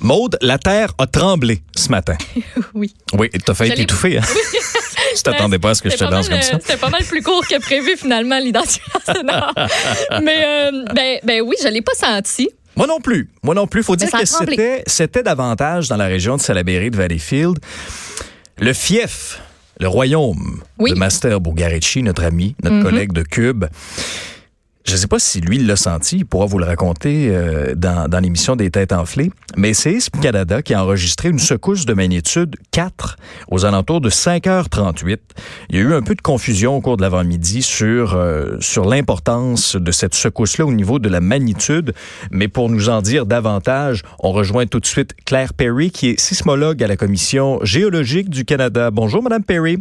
Maude, la terre a tremblé ce matin. oui. Oui, t'as failli t'étouffer, hein? tu t'attendais pas à ce que je te lance comme ça. euh, C'était pas mal plus court que prévu, finalement, l'identification sonore. Mais, euh, ben, ben oui, je l'ai pas senti. Moi non plus. Moi non plus. Faut dire que c'était, c'était davantage dans la région de Salaberry de Valleyfield. Le fief, le royaume Oui. de Master Bugarici, notre ami, notre Mhm. collègue de Cube. Je ne sais pas si lui il l'a senti, il pourra vous le raconter euh, dans, dans l'émission des Têtes enflées, mais c'est Canada qui a enregistré une secousse de magnitude 4 aux alentours de 5h38. Il y a eu un peu de confusion au cours de l'avant-midi sur, euh, sur l'importance de cette secousse-là au niveau de la magnitude, mais pour nous en dire davantage, on rejoint tout de suite Claire Perry, qui est sismologue à la Commission géologique du Canada. Bonjour, Madame Perry.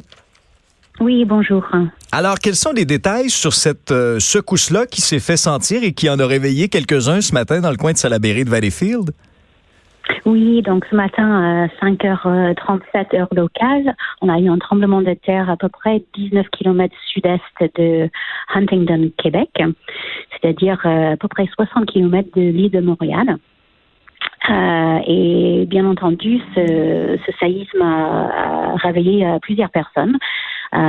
Oui, bonjour. Alors, quels sont les détails sur cette euh, secousse-là qui s'est fait sentir et qui en a réveillé quelques-uns ce matin dans le coin de Salaberry de Valleyfield? Oui, donc ce matin à 5h37 heure locale, on a eu un tremblement de terre à peu près 19 km sud-est de Huntingdon, Québec, c'est-à-dire euh, à peu près 60 km de l'île de Montréal. Euh, et bien entendu, ce, ce séisme a, réveillé plusieurs personnes.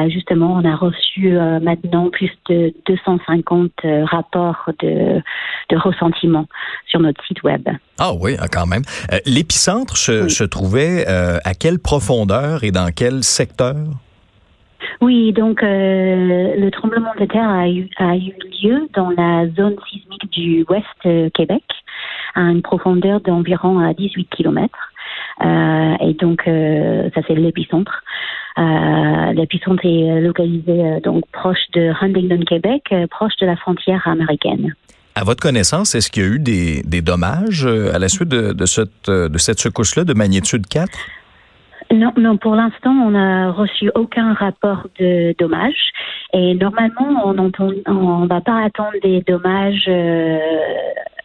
Justement, on a reçu euh, maintenant plus de 250 euh, rapports de, de ressentiment sur notre site web. Ah oui, ah, quand même. Euh, L'épicentre se, Oui. se trouvait à quelle profondeur et dans quel secteur? Oui, donc euh, le tremblement de terre a eu, a eu lieu dans la zone sismique du Ouest Québec, à une profondeur d'environ à 18 km. Euh, et donc, euh, ça c'est l'épicentre. Euh, l'épicentre est euh, localisé euh, donc proche de Huntingdon, Québec, proche de la frontière américaine. À votre connaissance, est-ce qu'il y a eu des, des dommages à la suite de, de cette, de cette secousse-là de magnitude 4? Non, non, pour l'instant, on n'a reçu aucun rapport de dommages. Et normalement, on on va pas attendre des dommages euh,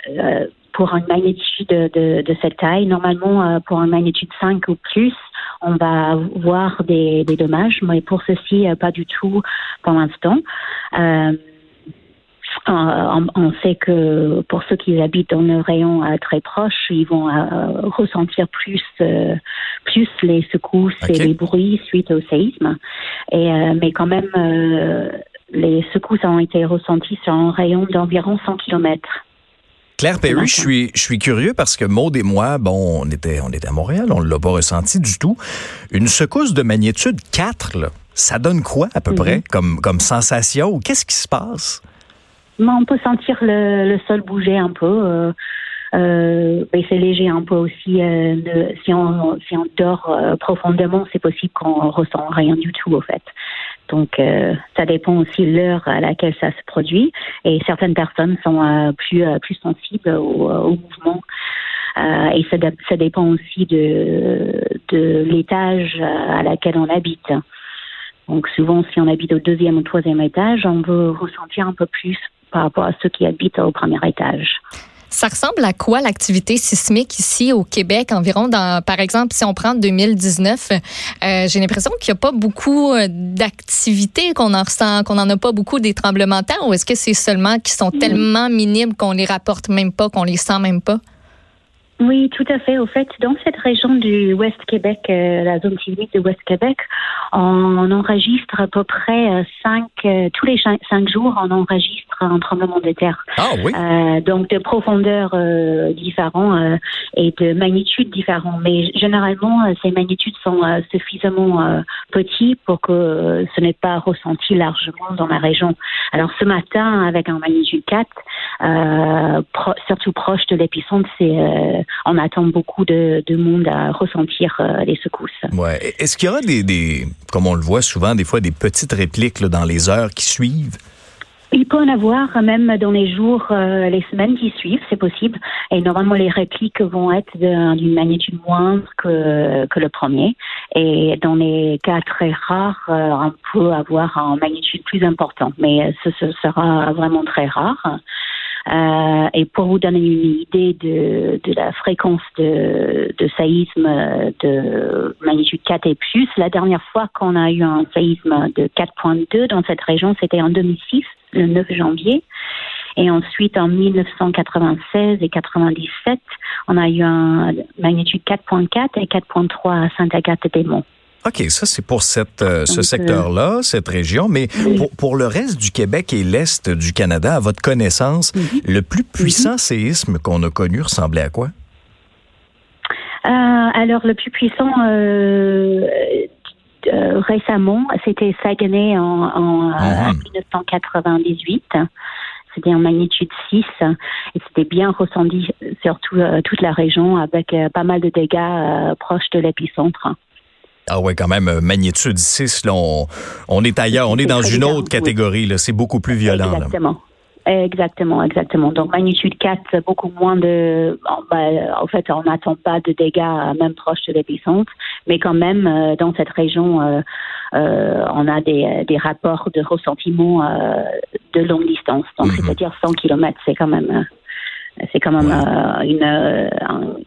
euh, pour une magnitude de, de, de cette taille. Normalement, euh, pour une magnitude 5 ou plus, on va voir des, des dommages, mais pour ceci, euh, pas du tout pour l'instant. Euh, on, on sait que pour ceux qui habitent dans le rayon euh, très proche, ils vont euh, ressentir plus euh, plus les secousses et les bruits suite au séisme. Et euh, mais quand même, les secousses ont été ressenties sur un rayon d'environ 100 km. Claire Perry, je suis, je suis curieux parce que Maud et moi, bon, on était, on était à Montréal, on ne l'a pas ressenti du tout. Une secousse de magnitude 4, là, ça donne quoi à peu Mhm. près comme, comme sensation? Ou qu'est-ce qui se passe? Mais on peut sentir le, le sol bouger un peu. Euh, euh, et c'est léger un peu aussi. euh, le- si, on, si on dort euh, profondément, c'est possible qu'on ressent rien du tout, au fait. Donc, euh, ça dépend aussi de l'heure à laquelle ça se produit. Et certaines personnes sont euh, plus, euh, plus sensibles au, au mouvement. Euh, et ça, ça dépend aussi de, de l'étage à laquelle on habite. Donc souvent, si on habite au deuxième ou troisième étage, on veut ressentir un peu plus par rapport à ceux qui habitent au premier étage. Ça ressemble à quoi l'activité sismique ici au Québec environ dans par exemple si on prend 2019 euh, j'ai l'impression qu'il n'y a pas beaucoup euh, d'activités qu'on en ressent qu'on en a pas beaucoup des tremblements de terre ou est-ce que c'est seulement qu'ils sont tellement minimes qu'on les rapporte même pas qu'on les sent même pas? Oui, tout à fait. Au fait, dans cette région du Ouest Québec, euh, la zone sismique de Ouest Québec, on enregistre à peu près euh, cinq, euh, tous les cinq jours, on enregistre un tremblement de terre. Ah oui? Euh, donc de profondeur euh, différents euh, et de magnitudes différentes. Mais généralement, euh, ces magnitudes sont euh, suffisamment euh, petits pour que euh, ce n'est pas ressenti largement dans la région. Alors ce matin, avec un magnitude 4, euh, pro- surtout proche de l'épicentre, c'est euh, on attend beaucoup de, de monde à ressentir euh, les secousses. Ouais. Est-ce qu'il y aura des, des, comme on le voit souvent, des fois des petites répliques là, dans les heures qui suivent? Il peut en avoir même dans les jours, euh, les semaines qui suivent, c'est possible. Et normalement, les répliques vont être d'une magnitude moindre que, que le premier. Et dans les cas très rares, euh, on peut avoir une magnitude plus importante. Mais euh, ce, ce sera vraiment très rare. Euh, et pour vous donner une idée de, de la fréquence de, de séisme de magnitude 4 et plus, la dernière fois qu'on a eu un séisme de 4.2 dans cette région, c'était en 2006, le 9 janvier. Et ensuite, en 1996 et 97, on a eu un magnitude 4.4 et 4.3 à Sainte-Agathe-des-Monts. OK, ça c'est pour cette, euh, ce secteur-là, cette région, mais pour, pour, le reste du Québec et l'Est du Canada, à votre connaissance, mhm. le plus puissant mhm. séisme qu'on a connu ressemblait à quoi? Euh, alors, le plus puissant euh, récemment, c'était Saguenay en, en 1998. Mhm. C'était en magnitude 6 et c'était bien ressenti sur toute la région avec pas mal de dégâts proches de l'épicentre. Ah ouais, quand même, magnitude 6, là, on, est ailleurs, on est dans une autre catégorie, là, c'est beaucoup plus violent. Exactement. Exactement, exactement. Donc magnitude 4, beaucoup moins de. Ben, en fait, on n'attend pas de dégâts même proches de l'épicentre, mais quand même euh, dans cette région, euh, euh, on a des, des rapports de ressentiment de longue distance. Donc mhm. c'est-à-dire 100 km, c'est quand même c'est quand même euh, une, euh,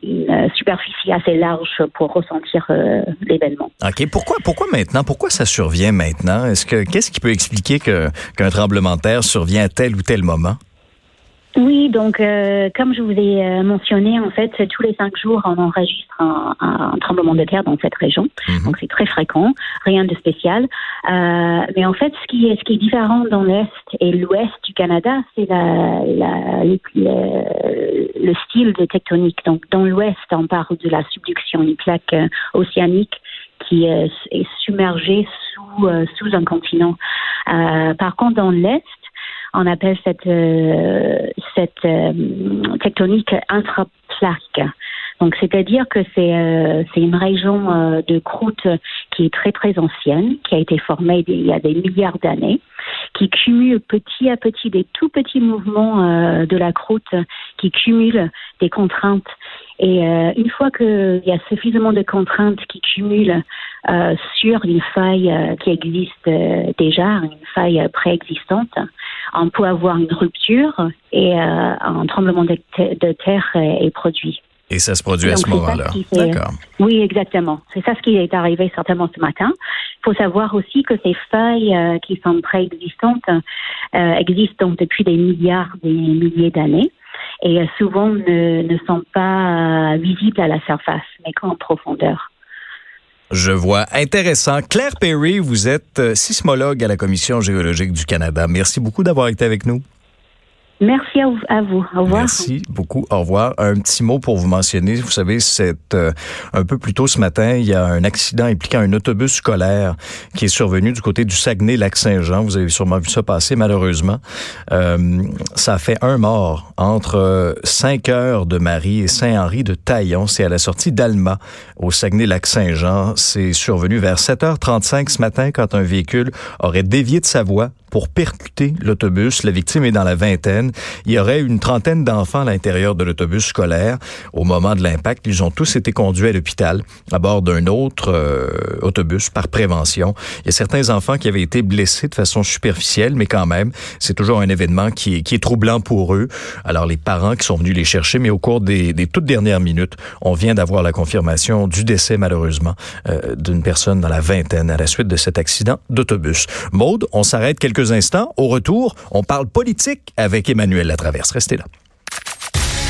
une, superficie assez large pour ressentir euh, l'événement. OK. Pourquoi, pourquoi maintenant? Pourquoi ça survient maintenant? Est-ce que qu'est-ce qui peut expliquer que, qu'un tremblement de terre survient à tel ou tel moment? Oui, donc euh, comme je vous ai euh, mentionné, en fait, tous les cinq jours, on enregistre un, un tremblement de terre dans cette région. Mhm. Donc c'est très fréquent, rien de spécial. Euh, mais en fait, ce qui est ce qui est différent dans l'est et l'ouest du Canada, c'est la, la le, le, style de tectonique. Donc dans l'ouest, on parle de la subduction, une plaque euh, océanique qui est submergée sous sous un continent. par contre, dans l'est on appelle cette, euh, cette euh, tectonique intraplaque. Donc, c'est-à-dire que c'est euh, une région de croûte qui est très très ancienne, qui a été formée il y a des milliards d'années, qui cumule petit à petit des tout petits mouvements de la croûte, qui cumulent des contraintes et euh, une fois qu'il y a suffisamment de contraintes qui cumulent euh, sur une faille euh, qui existe euh, déjà, une faille préexistante, on peut avoir une rupture et euh, un tremblement de, de terre est, produit. Et ça se produit à ce moment-là. D'accord. Oui, exactement. C'est ça ce qui est arrivé certainement ce matin. Il faut savoir aussi que ces failles qui sont préexistantes existent depuis des milliards, des milliers d'années et euh, souvent ne, ne sont pas euh, visibles à la surface, mais qu'en profondeur. Je vois. Intéressant. Claire Perry, vous êtes euh, sismologue à la Commission géologique du Canada. Merci beaucoup d'avoir été avec nous. Merci à vous. Au revoir. Merci beaucoup. Au revoir. Un petit mot pour vous mentionner. Vous savez, c'est euh, un peu plus tôt ce matin, il y a un accident impliquant un autobus scolaire qui est survenu du côté du Saguenay-Lac-Saint-Jean. Vous avez sûrement vu ça passer, malheureusement. Euh, ça a fait un mort entre Saint-Cœur de Marie et Saint-Henri de Taillon. C'est à la sortie d'Alma, au Saguenay-Lac-Saint-Jean. C'est survenu vers 7h35 ce matin quand un véhicule aurait dévié de sa voie pour percuter l'autobus. La victime est dans la vingtaine. Il y aurait une trentaine d'enfants à l'intérieur de l'autobus scolaire. Au moment de l'impact, ils ont tous été conduits à l'hôpital à bord d'un autre euh, autobus par prévention. Il y a certains enfants qui avaient été blessés de façon superficielle, mais quand même, c'est toujours un événement qui est, qui est troublant pour eux. Alors les parents qui sont venus les chercher, mais au cours des, des toutes dernières minutes, on vient d'avoir la confirmation du décès malheureusement euh, d'une personne dans la vingtaine à la suite de cet accident d'autobus. Maude, on s'arrête quelques instants. Au retour, on parle politique avec Emmanuel Latraverse. Restez là.